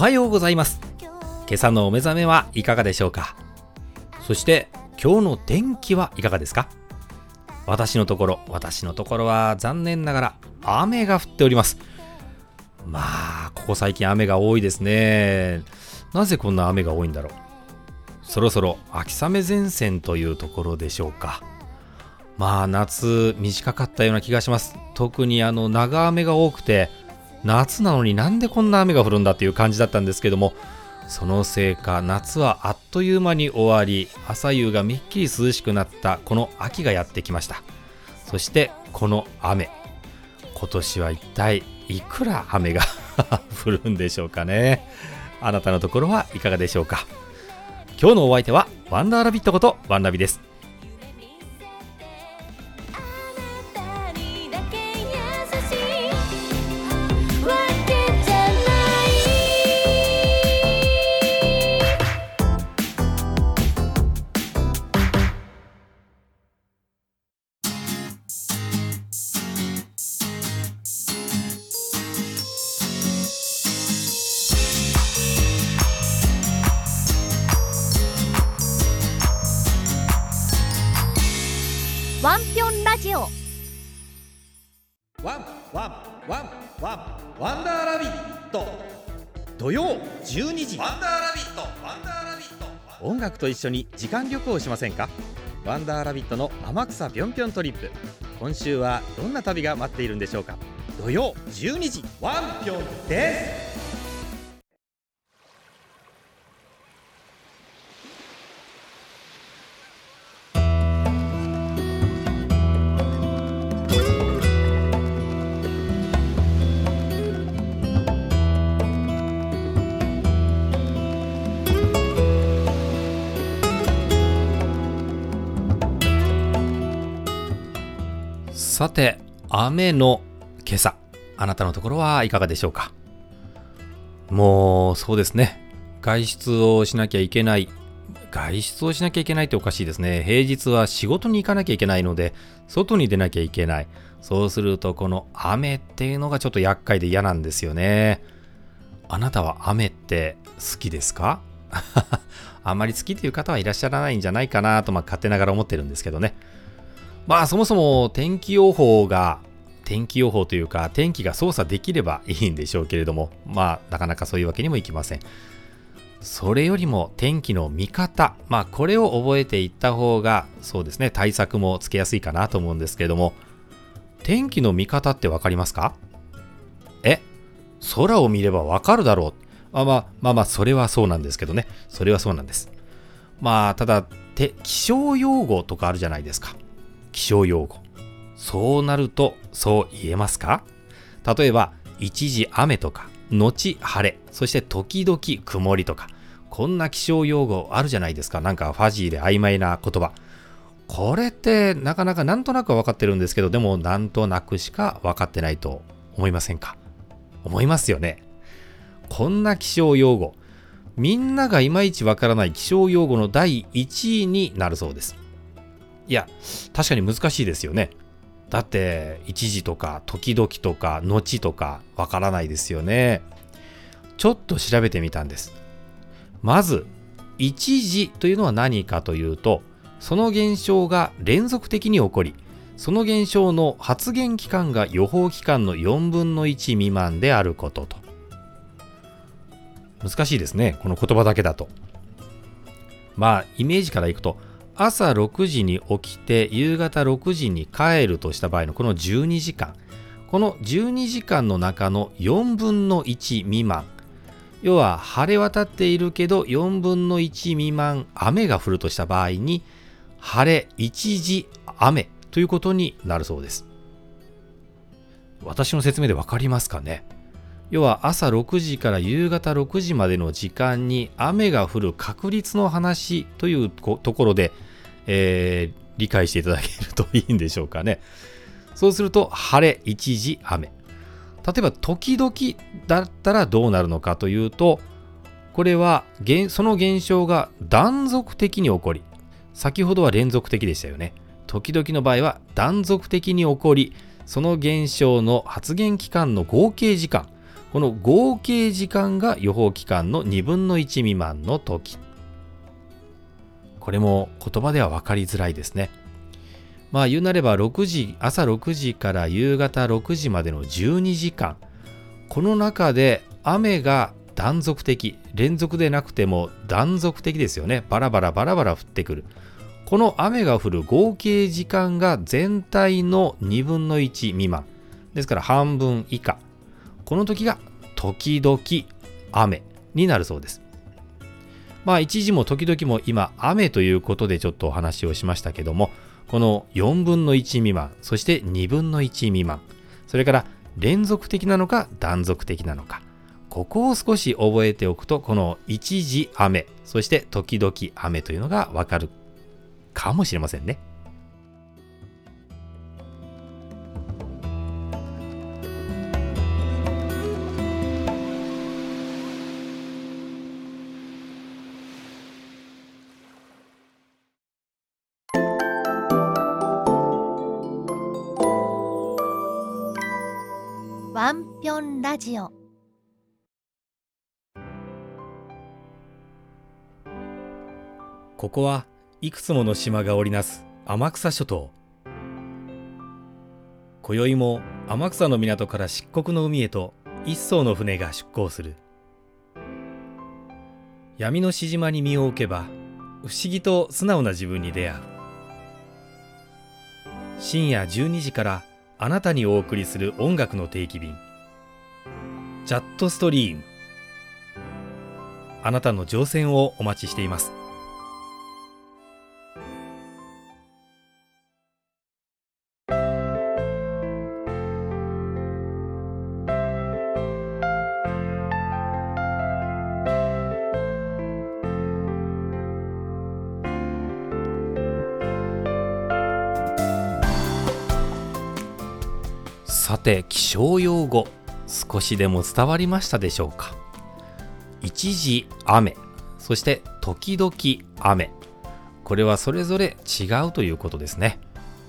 おはようございます。今朝のお目覚めはいかがでしょうか？そして今日の天気はいかがですか？私のところ私のところは残念ながら雨が降っております。まあここ最近雨が多いですね。なぜこんな雨が多いんだろう？そろそろ秋雨前線というところでしょうか。まあ夏短かったような気がします。特にあの長雨が多くて夏なのになんでこんな雨が降るんだっていう感じだったんですけどもそのせいか夏はあっという間に終わり朝夕がめっきり涼しくなったこの秋がやってきました。そしてこの雨。今年は一体いくら雨が 降るんでしょうかね。あなたのところはいかがでしょうか。今日のお相手はワンダーラビットことワンラビです。ジオワンワンワンワンワンダーラビット。土曜12時。ワンダーラビットワンダーラビット。音楽と一緒に時間旅行しませんか？ワンダーラビットの天草ぴょんぴょんトリップ。今週はどんな旅が待っているんでしょうか？土曜12時。ワンピョンですさて、雨の今朝、あなたのところはいかがでしょうか？もう、そうですね。外出をしなきゃいけない。外出をしなきゃいけないっておかしいですね。平日は仕事に行かなきゃいけないので、外に出なきゃいけない。そうすると、この雨っていうのがちょっと厄介で嫌なんですよね。あなたは雨って好きですか？あまり好きという方はいらっしゃらないんじゃないかなと、まあ、勝手ながら思ってるんですけどね。まあそもそも天気予報が天気予報というか天気が操作できればいいんでしょうけれどもまあなかなかそういうわけにもいきません。それよりも天気の見方まあこれを覚えていった方がそうですね対策もつけやすいかなと思うんですけれども天気の見方ってわかりますか？え？空を見ればわかるだろう。まあまあまあまあそれはそうなんですけどね。それはそうなんです。まあただて気象用語とかあるじゃないですか。気象用語。そうなると、そう言えますか？例えば、一時雨とか、後晴れ、そして時々曇りとか、こんな気象用語あるじゃないですか。なんかファジーで曖昧な言葉。これってなかなかなんとなくは分かってるんですけど、でもなんとなくしか分かってないと思いませんか？思いますよね。こんな気象用語。みんながいまいちわからない気象用語の第1位になるそうです。いや、確かに難しいですよね。だって、一時とか、時々とか、後とか、わからないですよね。ちょっと調べてみたんです。まず、一時というのは何かというと、その現象が連続的に起こり、その現象の発現期間が予報期間の4分の1未満であることと。難しいですね、この言葉だけだと。まあ、イメージからいくと、朝6時に起きて夕方6時に帰るとした場合のこの12時間。この12時間の中の4分の1未満。要は晴れ渡っているけど4分の1未満雨が降るとした場合に晴れ一時雨ということになるそうです。私の説明で分かりますかね？要は朝6時から夕方6時までの時間に雨が降る確率の話というところでえー、理解していただけるといいんでしょうかね。そうすると、晴れ、一時雨。例えば、時々だったらどうなるのかというと、これは、その現象が断続的に起こり、先ほどは連続的でしたよね。時々の場合は断続的に起こり、その現象の発現期間の合計時間、この合計時間が予報期間の2分の1未満の時。これも言葉では分かりづらいですね。まあ言うなれば6時、朝6時から夕方6時までの12時間。この中で雨が断続的、連続でなくても断続的ですよね。バラバラバラバラ降ってくる。この雨が降る合計時間が全体の2分の1未満。ですから半分以下。この時が時々雨になるそうです。まあ一時も時々も今雨ということでちょっとお話をしましたけども、この4分の1未満、そして2分の1未満、それから連続的なのか断続的なのか、ここを少し覚えておくと、この一時雨、そして時々雨というのがわかるかもしれませんね。ワンピョンラジオ。ここはいくつもの島が織りなす天草諸島。今宵も天草の港から漆黒の海へと一艘の船が出港する。闇のし島に身を置けば不思議と素直な自分に出会う。深夜12時からあなたにお送りする音楽の定期便。チャットストリーム。あなたの乗船をお待ちしています。さて気象用語少しでも伝わりましたでしょうか？一時雨そして時々雨。これはそれぞれ違うということですね。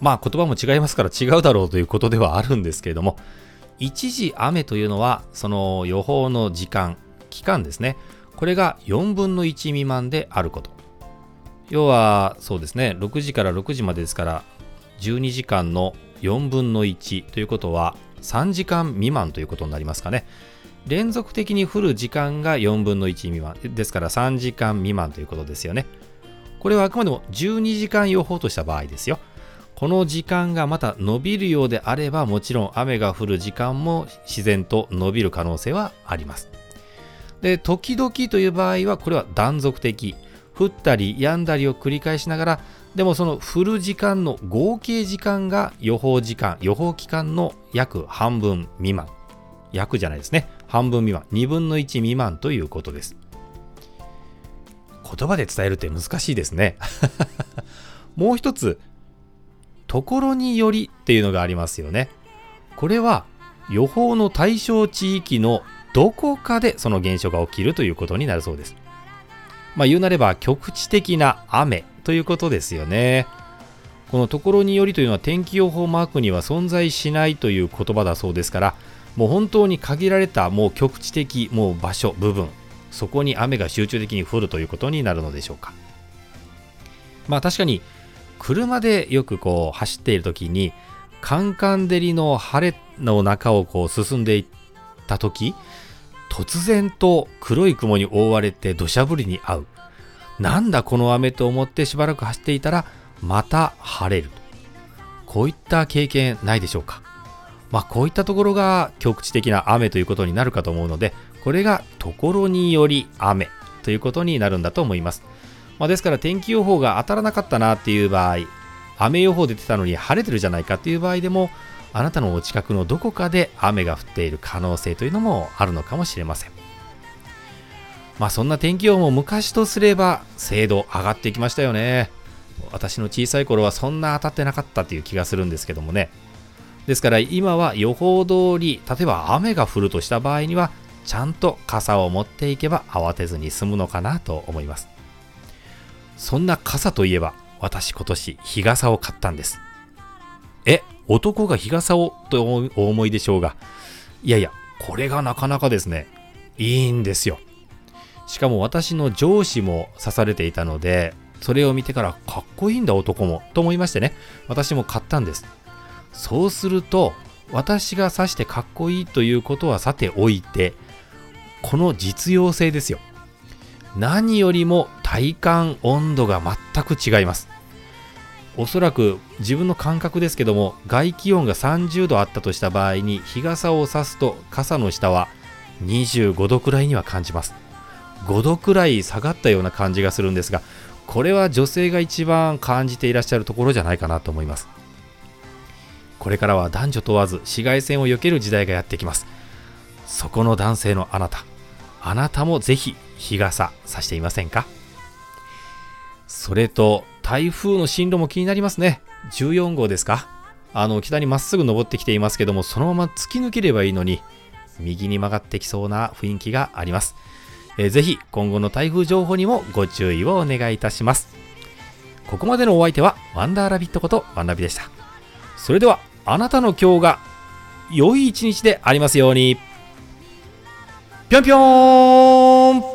まあ言葉も違いますから違うだろうということではあるんですけれども一時雨というのはその予報の時間期間ですね。これが4分の1未満であること。要はそうですね6時から6時までですから12時間の4分の1ということは3時間未満ということになりますかね。連続的に降る時間が4分の1未満ですから3時間未満ということですよね。これはあくまでも12時間予報とした場合ですよ。この時間がまた伸びるようであればもちろん雨が降る時間も自然と伸びる可能性はあります。で、時々という場合はこれは断続的。降ったり止んだりを繰り返しながらでもその降る時間の合計時間が予報時間、予報期間の約半分未満。約じゃないですね。半分未満。2分の1未満ということです。言葉で伝えるって難しいですね。もう一つ、ところによりっていうのがありますよね。これは予報の対象地域のどこかでその現象が起きるということになるそうです。まあ言うなれば局地的な雨ということですよね。このところによりというのは天気予報マークには存在しないという言葉だそうですから、もう本当に限られたもう局地的もう場所、部分、そこに雨が集中的に降るということになるのでしょうか。まあ確かに車でよくこう走っている時にカンカン照りの晴れの中をこう進んでいった時突然と黒い雲に覆われて土砂降りに遭う。なんだこの雨と思ってしばらく走っていたらまた晴れるこういった経験ないでしょうか。まあこういったところが局地的な雨ということになるかと思うのでこれがところにより雨ということになるんだと思います、まあ、ですから天気予報が当たらなかったなっていう場合雨予報出てたのに晴れてるじゃないかっていう場合でもあなたのお近くのどこかで雨が降っている可能性というのもあるのかもしれませんまあそんな天気予報も昔とすれば精度上がっていきましたよね。私の小さい頃はそんな当たってなかったっていう気がするんですけどもね。ですから今は予報通り、例えば雨が降るとした場合には、ちゃんと傘を持っていけば慌てずに済むのかなと思います。そんな傘といえば、私今年日傘を買ったんです。え、男が日傘をとお思いでしょうが、いやいや、これがなかなかですね、いいんですよ。しかも私の上司も刺されていたので、それを見てからかっこいいんだ男もと思いましてね、私も買ったんです。そうすると、私が刺してかっこいいということはさておいて、この実用性ですよ。何よりも体感温度が全く違います。おそらく自分の感覚ですけども外気温が30度あったとした場合に日傘を差すと傘の下は25度くらいには感じます。5度くらい下がったような感じがするんですがこれは女性が一番感じていらっしゃるところじゃないかなと思います。これからは男女問わず紫外線を避ける時代がやってきます。そこの男性のあなたあなたもぜひ日傘さしていませんか？それと台風の進路も気になりますね14号ですかあの北にまっすぐ登ってきていますけどもそのまま突き抜ければいいのに右に曲がってきそうな雰囲気がありますえー、ぜひ今後の台風情報にもご注意をお願いいたします。ここまでのお相手はワンダーラビットことワンラビでした。それではあなたの今日が良い一日でありますように。ぴょんぴょーん